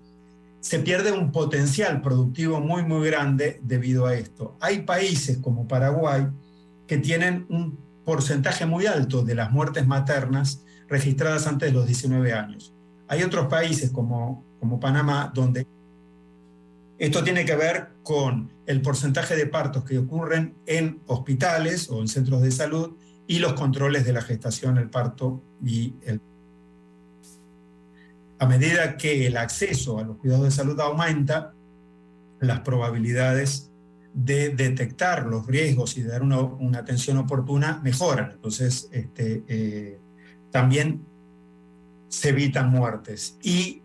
Se pierde un potencial productivo muy, muy grande debido a esto. Hay países como Paraguay que tienen un porcentaje muy alto de las muertes maternas registradas antes de los 19 años. Hay otros países como, como Panamá donde esto tiene que ver con el porcentaje de partos que ocurren en hospitales o en centros de salud y los controles de la gestación, el parto y el... A medida que el acceso a los cuidados de salud aumenta, las probabilidades de detectar los riesgos y dar una, atención oportuna mejoran. Entonces, este, eh, también se evitan muertes. Y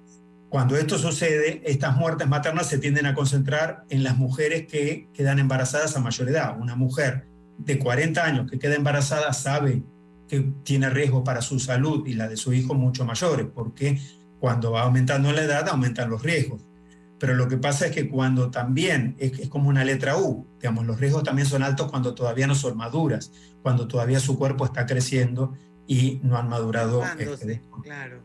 cuando esto sucede, estas muertes maternas se tienden a concentrar en las mujeres que quedan embarazadas a mayor edad. Una mujer de 40 años que queda embarazada sabe que tiene riesgo para su salud y la de su hijo mucho mayores, porque cuando va aumentando la edad aumentan los riesgos. Pero lo que pasa es que cuando también es, es, como una letra U, digamos, los riesgos también son altos cuando todavía no son maduras, cuando todavía su cuerpo está creciendo y no han madurado. Este, claro.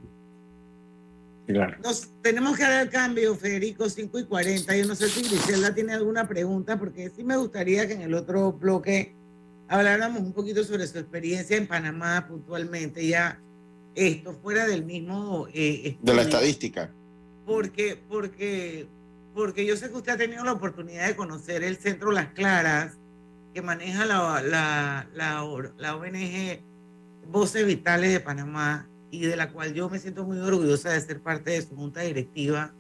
claro. Nos tenemos que dar el cambio, Federico, 5 y 40. Yo no sé si Griselda tiene alguna pregunta, porque sí me gustaría que en el otro bloque habláramos un poquito sobre su experiencia en Panamá puntualmente, ya esto fuera del mismo... Eh, de la estadística. Porque, porque, porque yo sé que usted ha tenido la oportunidad de conocer el Centro Las Claras, que maneja la, la, la, la ONG Voces Vitales de Panamá y de la cual yo me siento muy orgullosa de ser parte de su junta directiva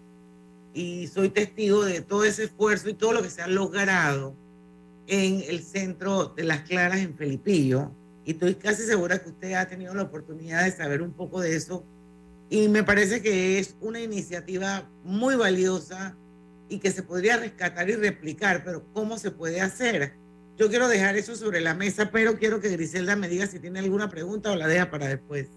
y soy testigo de todo ese esfuerzo y todo lo que se ha logrado en el centro de Las Claras en Felipillo. Y estoy casi segura que usted ha tenido la oportunidad de saber un poco de eso. Y me parece que es una iniciativa muy valiosa y que se podría rescatar y replicar, pero ¿cómo se puede hacer? Yo quiero dejar eso sobre la mesa, pero quiero que Griselda me diga si tiene alguna pregunta o la deja para después.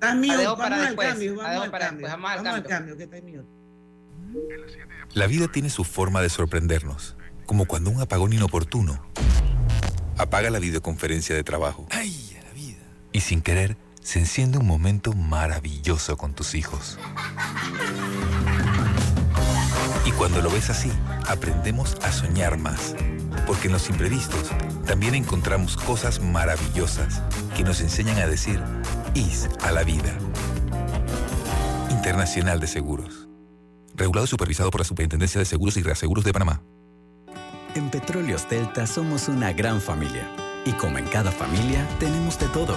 Vamos al cambio, vamos al cambio. Vamos al cambio, que está en la vida tiene su forma de sorprendernos, como cuando un apagón inoportuno apaga la videoconferencia de trabajo. ¡Ay! Y sin querer, se enciende un momento maravilloso con tus hijos. Y cuando lo ves así, aprendemos a soñar más. Porque en los imprevistos también encontramos cosas maravillosas que nos enseñan a decir IS a la vida. Internacional de Seguros regulado y supervisado por la Superintendencia de Seguros y Reaseguros de Panamá. En Petróleos Delta somos una gran familia. Y como en cada familia, tenemos de todo.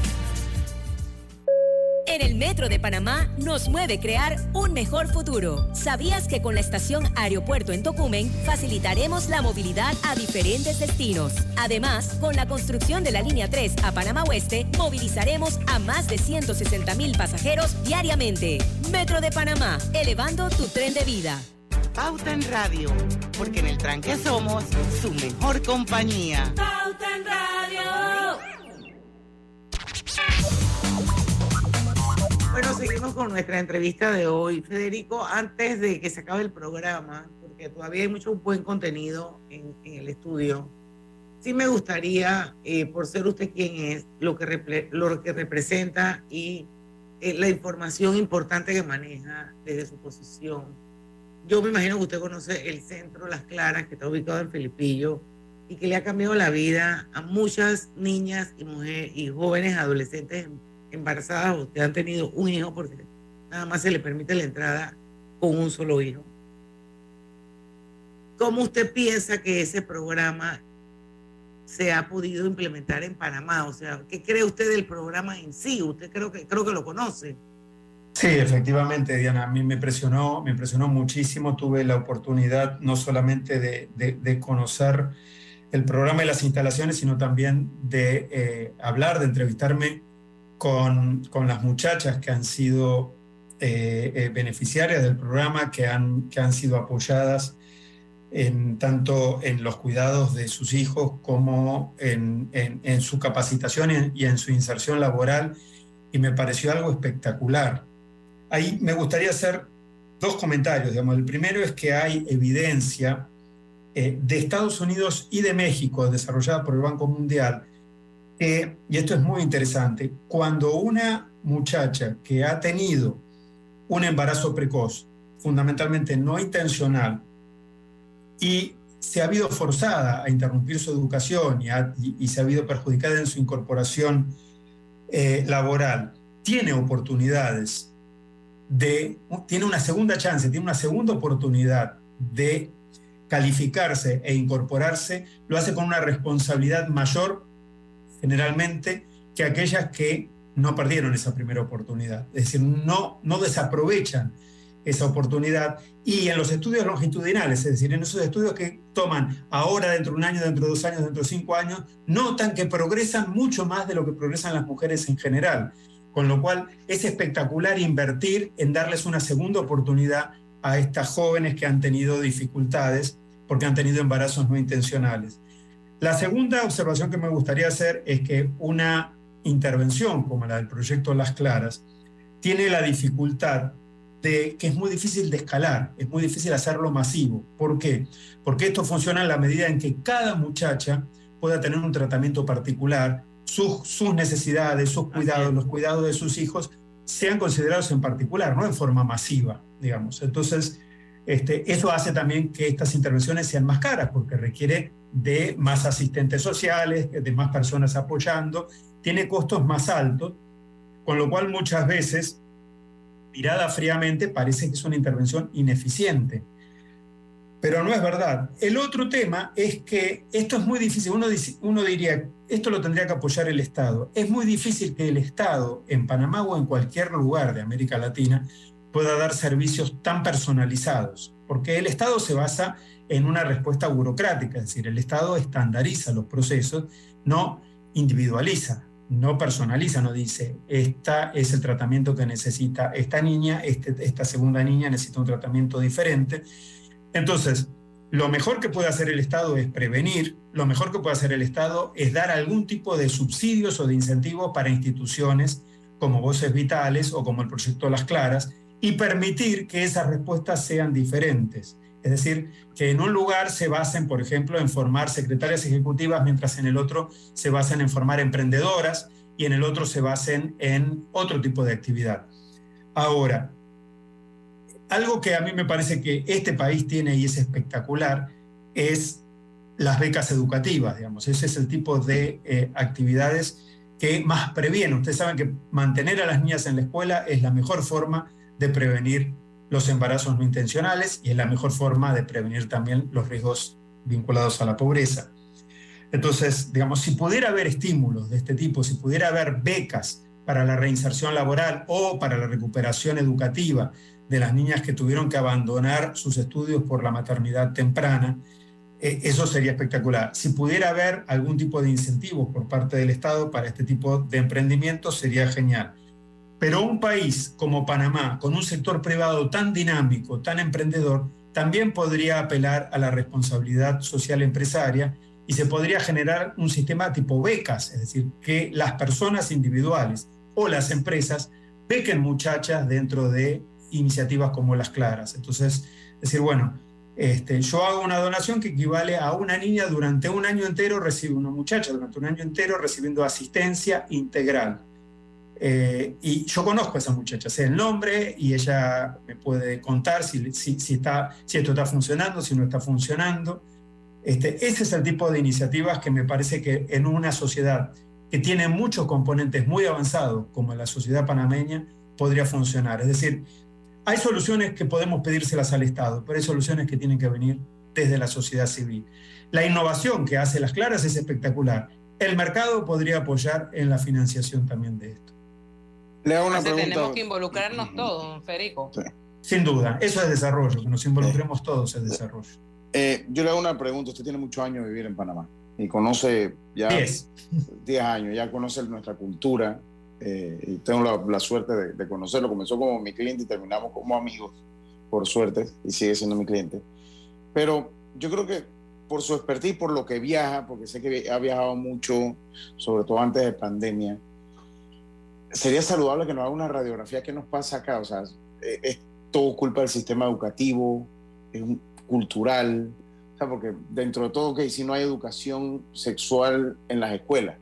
En el Metro de Panamá nos mueve crear un mejor futuro. ¿Sabías que con la estación Aeropuerto en Tocumen facilitaremos la movilidad a diferentes destinos? Además, con la construcción de la línea 3 a Panamá Oeste, movilizaremos a más de 160 mil pasajeros diariamente. Metro de Panamá, elevando tu tren de vida. Pauta en Radio, porque en el tranque somos su mejor compañía. Pauta en Radio. Bueno, seguimos con nuestra entrevista de hoy. Federico, antes de que se acabe el programa, porque todavía hay mucho buen contenido en, el estudio, sí me gustaría, eh, por ser usted quien es, lo que, lo que representa y eh, la información importante que maneja desde su posición. Yo me imagino que usted conoce el centro Las Claras, que está ubicado en Felipillo, y que le ha cambiado la vida a muchas niñas y mujeres y jóvenes adolescentes embarazadas o que han tenido un hijo porque nada más se le permite la entrada con un solo hijo. ¿Cómo usted piensa que ese programa se ha podido implementar en Panamá? O sea, ¿qué cree usted del programa en sí? Usted creo que, creo que lo conoce. Sí, efectivamente, Diana, a mí me impresionó, me impresionó muchísimo. Tuve la oportunidad no solamente de, de, conocer el programa y las instalaciones, sino también de eh, hablar, de entrevistarme con, con, las muchachas que han sido eh, eh, beneficiarias del programa, que han, que han sido apoyadas en, tanto en los cuidados de sus hijos como en, en, su capacitación y en su inserción laboral. Y me pareció algo espectacular Ahí me gustaría hacer dos comentarios. Digamos. El primero es que hay evidencia eh, de Estados Unidos y de México, desarrollada por el Banco Mundial, y esto es muy interesante, cuando una muchacha que ha tenido un embarazo precoz, fundamentalmente no intencional, y se ha habido forzada a interrumpir su educación y, se ha habido perjudicada en su incorporación eh, laboral, tiene oportunidades tiene una segunda chance, tiene una segunda oportunidad de calificarse e incorporarse, lo hace con una responsabilidad mayor generalmente que aquellas que no perdieron esa primera oportunidad. Es decir, no, no desaprovechan esa oportunidad. Y en los estudios longitudinales, es decir, en esos estudios que toman ahora, dentro de un año, dentro de dos años, dentro de cinco años, notan que progresan mucho más de lo que progresan las mujeres en general. Con lo cual es espectacular invertir en darles una segunda oportunidad a estas jóvenes que han tenido dificultades porque han tenido embarazos no intencionales. La segunda observación que me gustaría hacer es que una intervención como la del proyecto Las Claras tiene la dificultad de que es muy difícil de escalar, es muy difícil hacerlo masivo. ¿Por qué? Porque esto funciona en la medida en que cada muchacha pueda tener un tratamiento particular sus, necesidades, sus cuidados, los cuidados de sus hijos, sean considerados en particular, no en forma masiva, digamos. Entonces, este, eso hace también que estas intervenciones sean más caras, porque requiere de más asistentes sociales, de más personas apoyando, tiene costos más altos, con lo cual muchas veces, mirada fríamente, parece que es una intervención ineficiente pero no es verdad. El otro tema es que esto es muy difícil. Uno, uno diría, esto lo tendría que apoyar el Estado. Es muy difícil que el Estado en Panamá o en cualquier lugar de América Latina pueda dar servicios tan personalizados, porque el Estado se basa en una respuesta burocrática, es decir, el Estado estandariza los procesos, no individualiza, no personaliza, no dice, esta es el tratamiento que necesita esta niña, este, esta segunda niña necesita un tratamiento diferente entonces, lo mejor que puede hacer el Estado es prevenir, lo mejor que puede hacer el Estado es dar algún tipo de subsidios o de incentivos para instituciones como Voces Vitales o como el proyecto Las Claras y permitir que esas respuestas sean diferentes. Es decir, que en un lugar se basen, por ejemplo, en formar secretarias ejecutivas, mientras en el otro se basen en formar emprendedoras y en el otro se basen en otro tipo de actividad. Ahora, algo que a mí me parece que este país tiene y es espectacular es las becas educativas, digamos. Ese es el tipo de eh, actividades que más previenen. Ustedes saben que mantener a las niñas en la escuela es la mejor forma de prevenir los embarazos no intencionales y es la mejor forma de prevenir también los riesgos vinculados a la pobreza. Entonces, digamos, si pudiera haber estímulos de este tipo, si pudiera haber becas para la reinserción laboral o para la recuperación educativa, de las niñas que tuvieron que abandonar sus estudios por la maternidad temprana, eh, eso sería espectacular. Si pudiera haber algún tipo de incentivo por parte del Estado para este tipo de emprendimientos, sería genial. Pero un país como Panamá, con un sector privado tan dinámico, tan emprendedor, también podría apelar a la responsabilidad social empresaria y se podría generar un sistema tipo becas, es decir, que las personas individuales o las empresas bequen muchachas dentro de iniciativas como las claras. Entonces, decir, bueno, este, yo hago una donación que equivale a una niña durante un año entero, recibe una muchacha durante un año entero recibiendo asistencia integral. Eh, y yo conozco a esa muchacha, sé el nombre y ella me puede contar si, si, está, si esto está funcionando, si no está funcionando. Este, ese es el tipo de iniciativas que me parece que en una sociedad que tiene muchos componentes muy avanzados, como la sociedad panameña, podría funcionar. Es decir, hay soluciones que podemos pedírselas al Estado, pero hay soluciones que tienen que venir desde la sociedad civil. La innovación que hace las claras es espectacular. El mercado podría apoyar en la financiación también de esto. Le hago una Entonces, pregunta. tenemos que involucrarnos todos, Federico. Sin duda, eso es desarrollo, que nos involucremos todos en desarrollo. Eh, yo le hago una pregunta. Usted tiene muchos años de vivir en Panamá y conoce ya Diez. *laughs* 10 años, ya conoce nuestra cultura eh, y tengo la, la suerte de, de conocerlo. Comenzó como mi cliente y terminamos como amigos, por suerte, y sigue siendo mi cliente. Pero yo creo que por su expertise, por lo que viaja, porque sé que ha viajado mucho, sobre todo antes de pandemia, sería saludable que nos haga una radiografía qué nos pasa acá. O sea, eh, es todo culpa del sistema educativo, es un- cultural, o sea, porque dentro de todo, que si no hay educación sexual en las escuelas,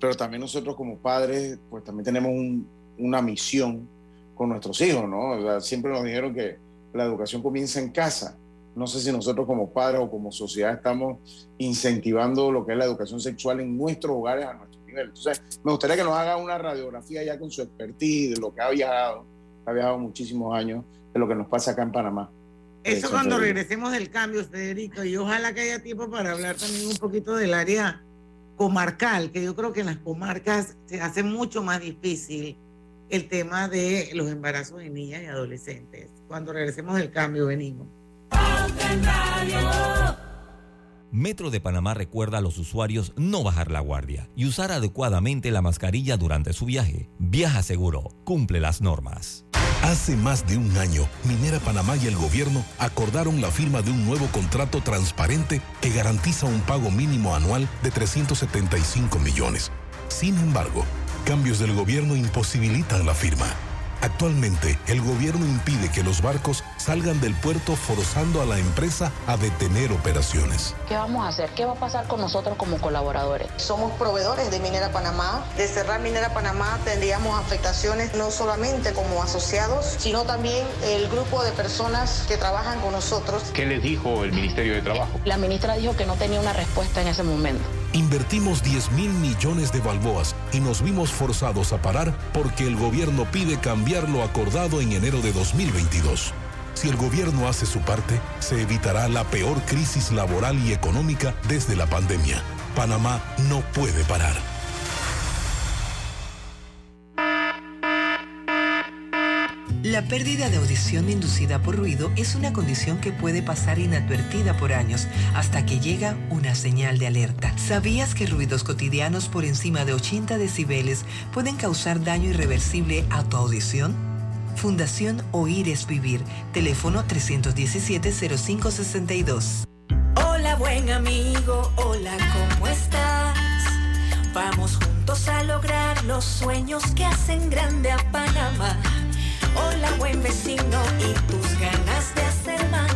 pero también nosotros como padres, pues también tenemos un- una misión con nuestros hijos, ¿no? O sea, siempre nos dijeron que la educación comienza en casa. No sé si nosotros como padres o como sociedad estamos incentivando lo que es la educación sexual en nuestros hogares a nuestro nivel. Entonces, me gustaría que nos haga una radiografía ya con su expertise de lo que ha viajado, ha viajado muchísimos años, de lo que nos pasa acá en Panamá. Eso cuando Federico. regresemos del cambio, Federico, y ojalá que haya tiempo para hablar también un poquito del área comarcal, que yo creo que en las comarcas se hace mucho más difícil el tema de los embarazos de niñas y adolescentes. Cuando regresemos del cambio, venimos. Metro de Panamá recuerda a los usuarios no bajar la guardia y usar adecuadamente la mascarilla durante su viaje. Viaja seguro, cumple las normas. Hace más de un año, Minera Panamá y el gobierno acordaron la firma de un nuevo contrato transparente que garantiza un pago mínimo anual de 375 millones. Sin embargo, cambios del gobierno imposibilitan la firma. Actualmente, el gobierno impide que los barcos salgan del puerto forzando a la empresa a detener operaciones. ¿Qué vamos a hacer? ¿Qué va a pasar con nosotros como colaboradores? Somos proveedores de Minera Panamá. De cerrar Minera Panamá tendríamos afectaciones no solamente como asociados, sino también el grupo de personas que trabajan con nosotros. ¿Qué les dijo el Ministerio de Trabajo? La ministra dijo que no tenía una respuesta en ese momento. Invertimos 10 mil millones de balboas y nos vimos forzados a parar porque el gobierno pide cambiar lo acordado en enero de 2022. Si el gobierno hace su parte, se evitará la peor crisis laboral y económica desde la pandemia. Panamá no puede parar. La pérdida de audición inducida por ruido es una condición que puede pasar inadvertida por años hasta que llega una señal de alerta. ¿Sabías que ruidos cotidianos por encima de 80 decibeles pueden causar daño irreversible a tu audición? Fundación Oír es Vivir. Teléfono 317-0562. Hola buen amigo, hola, ¿cómo estás? Vamos juntos a lograr los sueños que hacen grande a Panamá. Hola buen vecino y tus ganas de hacer más.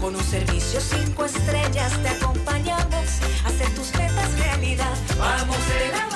Con un servicio cinco estrellas te acompañamos a hacer tus metas realidad. Vamos de la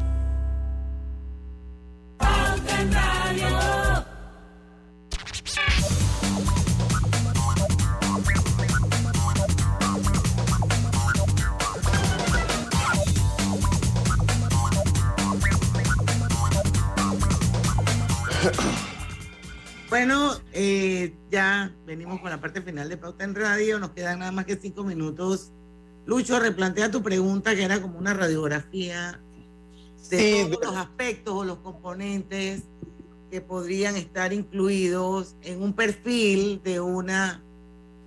Bueno, eh, ya venimos con la parte final de Pauta en Radio. Nos quedan nada más que cinco minutos. Lucho, replantea tu pregunta, que era como una radiografía de Sí, todos los aspectos o los componentes que podrían estar incluidos en un perfil de una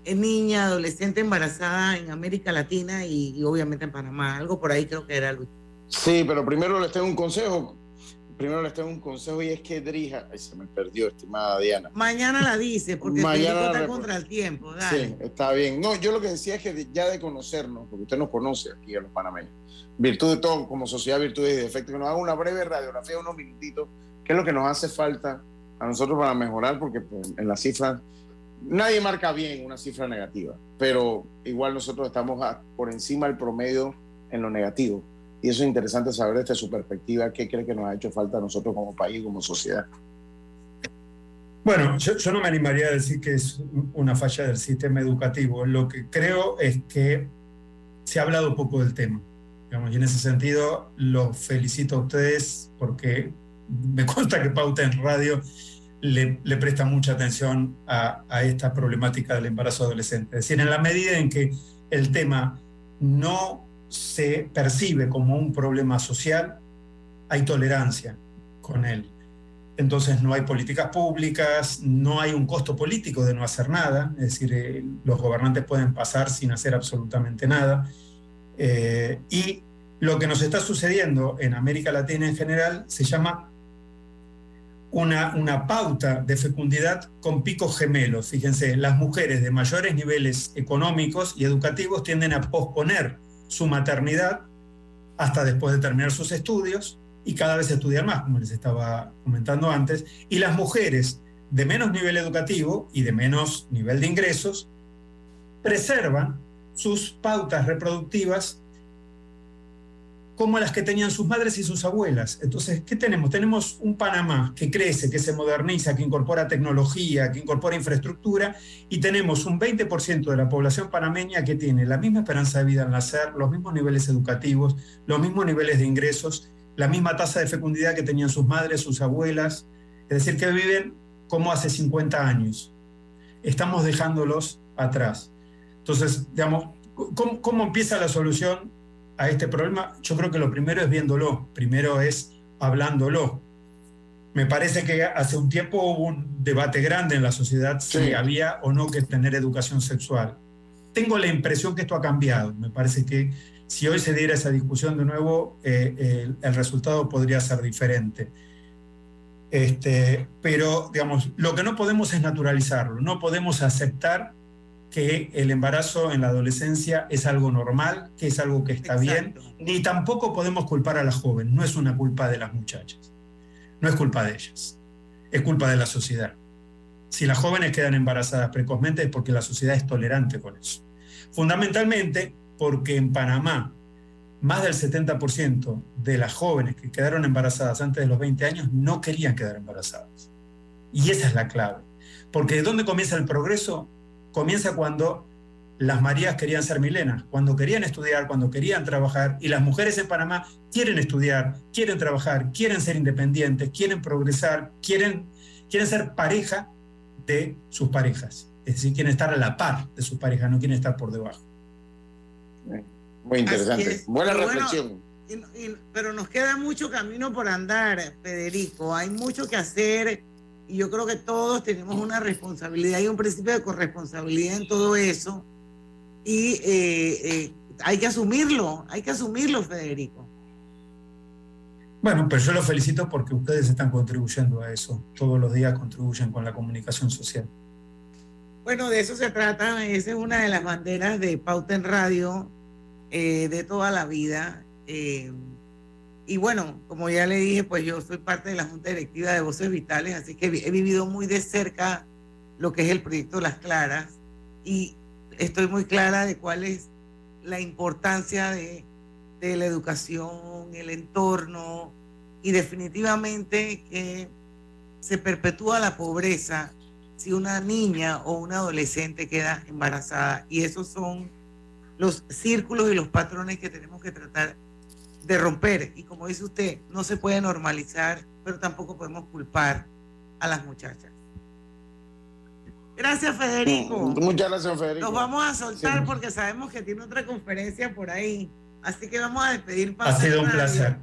eh, niña, adolescente embarazada en América Latina y, y obviamente en Panamá. Algo por ahí creo que era Lucho. Sí, pero primero les tengo un consejo. Primero les tengo un consejo y es que Drija, ay, se me perdió, estimada Diana. Mañana la dice, porque Mañana Federico está contra el tiempo. Dale. Sí, está bien. No, yo lo que decía es que ya de conocernos, porque usted nos conoce aquí a los panameños, virtud de todo, como sociedad, virtudes y defectos, que nos haga una breve radiografía, unos minutitos, qué es lo que nos hace falta a nosotros para mejorar, porque pues, en las cifras, nadie marca bien una cifra negativa, pero igual nosotros estamos por encima del promedio en lo negativo. Y eso es interesante saber desde su perspectiva qué cree que nos ha hecho falta a nosotros como país, como sociedad. Bueno, yo, no me animaría a decir que es una falla del sistema educativo. Lo que creo es que se ha hablado poco del tema. y en ese sentido, los felicito a ustedes porque me *laughs* consta que Pauta en Radio le, presta mucha atención a, a, esta problemática del embarazo adolescente. Es decir, en la medida en que el tema no se percibe como un problema social, hay tolerancia con él entonces no hay políticas públicas, no hay un costo político de no hacer nada, es decir, eh, los gobernantes pueden pasar sin hacer absolutamente nada. Eh, y lo que nos está sucediendo en América Latina en general se llama una, una pauta de fecundidad con picos gemelos. Fíjense, las mujeres de mayores niveles económicos y educativos tienden a posponer su maternidad hasta después de terminar sus estudios y cada vez estudian más, como les estaba comentando antes, y las mujeres de menos nivel educativo y de menos nivel de ingresos preservan sus pautas reproductivas como las que tenían sus madres y sus abuelas. Entonces, ¿qué tenemos? Tenemos un Panamá que crece, que se moderniza, que incorpora tecnología, que incorpora infraestructura, y tenemos un 20% de la población panameña que tiene la misma esperanza de vida al nacer, los mismos niveles educativos, los mismos niveles de ingresos la misma tasa de fecundidad que tenían sus madres, sus abuelas, es decir, que viven como hace 50 años. Estamos dejándolos atrás. Entonces, digamos, ¿cómo, empieza la solución a este problema? Yo creo que lo primero es viéndolo, primero es hablándolo. Me parece que hace un tiempo hubo un debate grande en la sociedad si había o no que tener educación sexual. Tengo la impresión que esto ha cambiado. Me parece que si hoy se diera esa discusión de nuevo, eh, el, resultado podría ser diferente. Este, pero, digamos, lo que no podemos es naturalizarlo, no podemos aceptar que el embarazo en la adolescencia es algo normal, que es algo que está bien, ni tampoco podemos culpar a las jóvenes, no es una culpa de las muchachas, no es culpa de ellas, es culpa de la sociedad. Si las jóvenes quedan embarazadas precozmente es porque la sociedad es tolerante con eso. Fundamentalmente porque en Panamá más del 70% de las jóvenes que quedaron embarazadas antes de los 20 años no querían quedar embarazadas. Y esa es la clave. Porque ¿dónde comienza el progreso? Comienza cuando las Marías querían ser milenas, cuando querían estudiar, cuando querían trabajar, y las mujeres en Panamá quieren estudiar, quieren trabajar, quieren ser independientes, quieren progresar, quieren, quieren ser pareja de sus parejas. Es decir, quieren estar a la par de sus parejas, no quieren estar por debajo. Muy interesante. Buena reflexión. pero nos queda mucho camino por andar, Federico. Hay mucho que hacer y yo creo que todos tenemos una responsabilidad. Hay un principio de corresponsabilidad en todo eso y eh, eh, hay que asumirlo, hay que asumirlo, Federico. Bueno, pero yo los felicito porque ustedes están contribuyendo a eso. Todos los días contribuyen con la comunicación social. Bueno, de eso se trata. Esa es una de las banderas de Pauta en Radio eh, de toda la vida. Eh, y bueno, como ya le dije, pues yo soy parte de la Junta Directiva de Voces Vitales, así que he vivido muy de cerca lo que es el proyecto Las Claras y estoy muy clara de cuál es la importancia de, de la educación, el entorno y definitivamente que se perpetúa la pobreza si una niña o una adolescente queda embarazada. Y esos son los círculos y los patrones que tenemos que tratar de romper. Y como dice usted, no se puede normalizar, pero tampoco podemos culpar a las muchachas. Gracias, Federico. Muchas gracias, Federico. Nos vamos a soltar porque sabemos que tiene otra conferencia por ahí. Así que vamos a despedir. Ha sido un placer.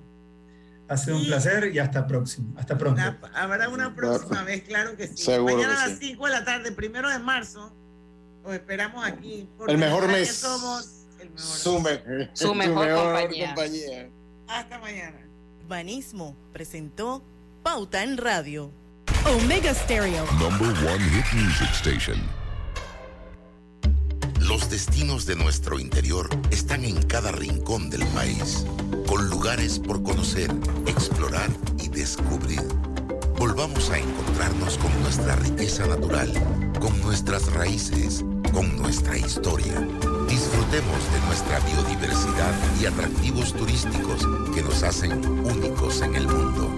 Ha sido un placer y hasta próximo. Hasta pronto. habrá una próxima vez, claro que sí. Mañana a las 5 de la tarde, primero de marzo, os esperamos aquí. El mejor mes. Somos el mejor su, me, su, mejor, compañía. Hasta mañana. Urbanismo presentó Pauta en Radio. Omega Stereo. Number one hit music station. Los destinos de nuestro interior están en cada rincón del país, con lugares por conocer, explorar y descubrir volvamos a encontrarnos con nuestra riqueza natural, con nuestras raíces, con nuestra historia. Disfrutemos de nuestra biodiversidad y atractivos turísticos que nos hacen únicos en el mundo.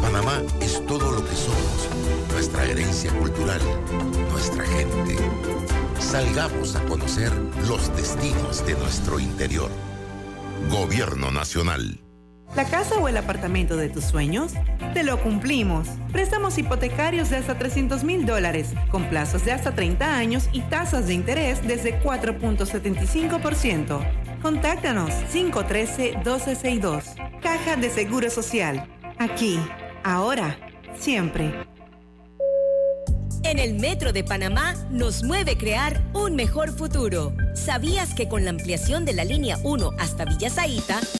Panamá es todo lo que somos, nuestra herencia cultural, nuestra gente. Salgamos a conocer los destinos de nuestro interior. Gobierno Nacional. ¿La casa o el apartamento de tus sueños? Te lo cumplimos. Préstamos hipotecarios de hasta 300 mil dólares, con plazos de hasta 30 años y tasas de interés desde 4.75%. Contáctanos 513-1262. Caja de Seguro Social. Aquí, ahora, siempre. En el Metro de Panamá nos mueve crear un mejor futuro. ¿Sabías que con la ampliación de la línea 1 hasta Villa Zaita,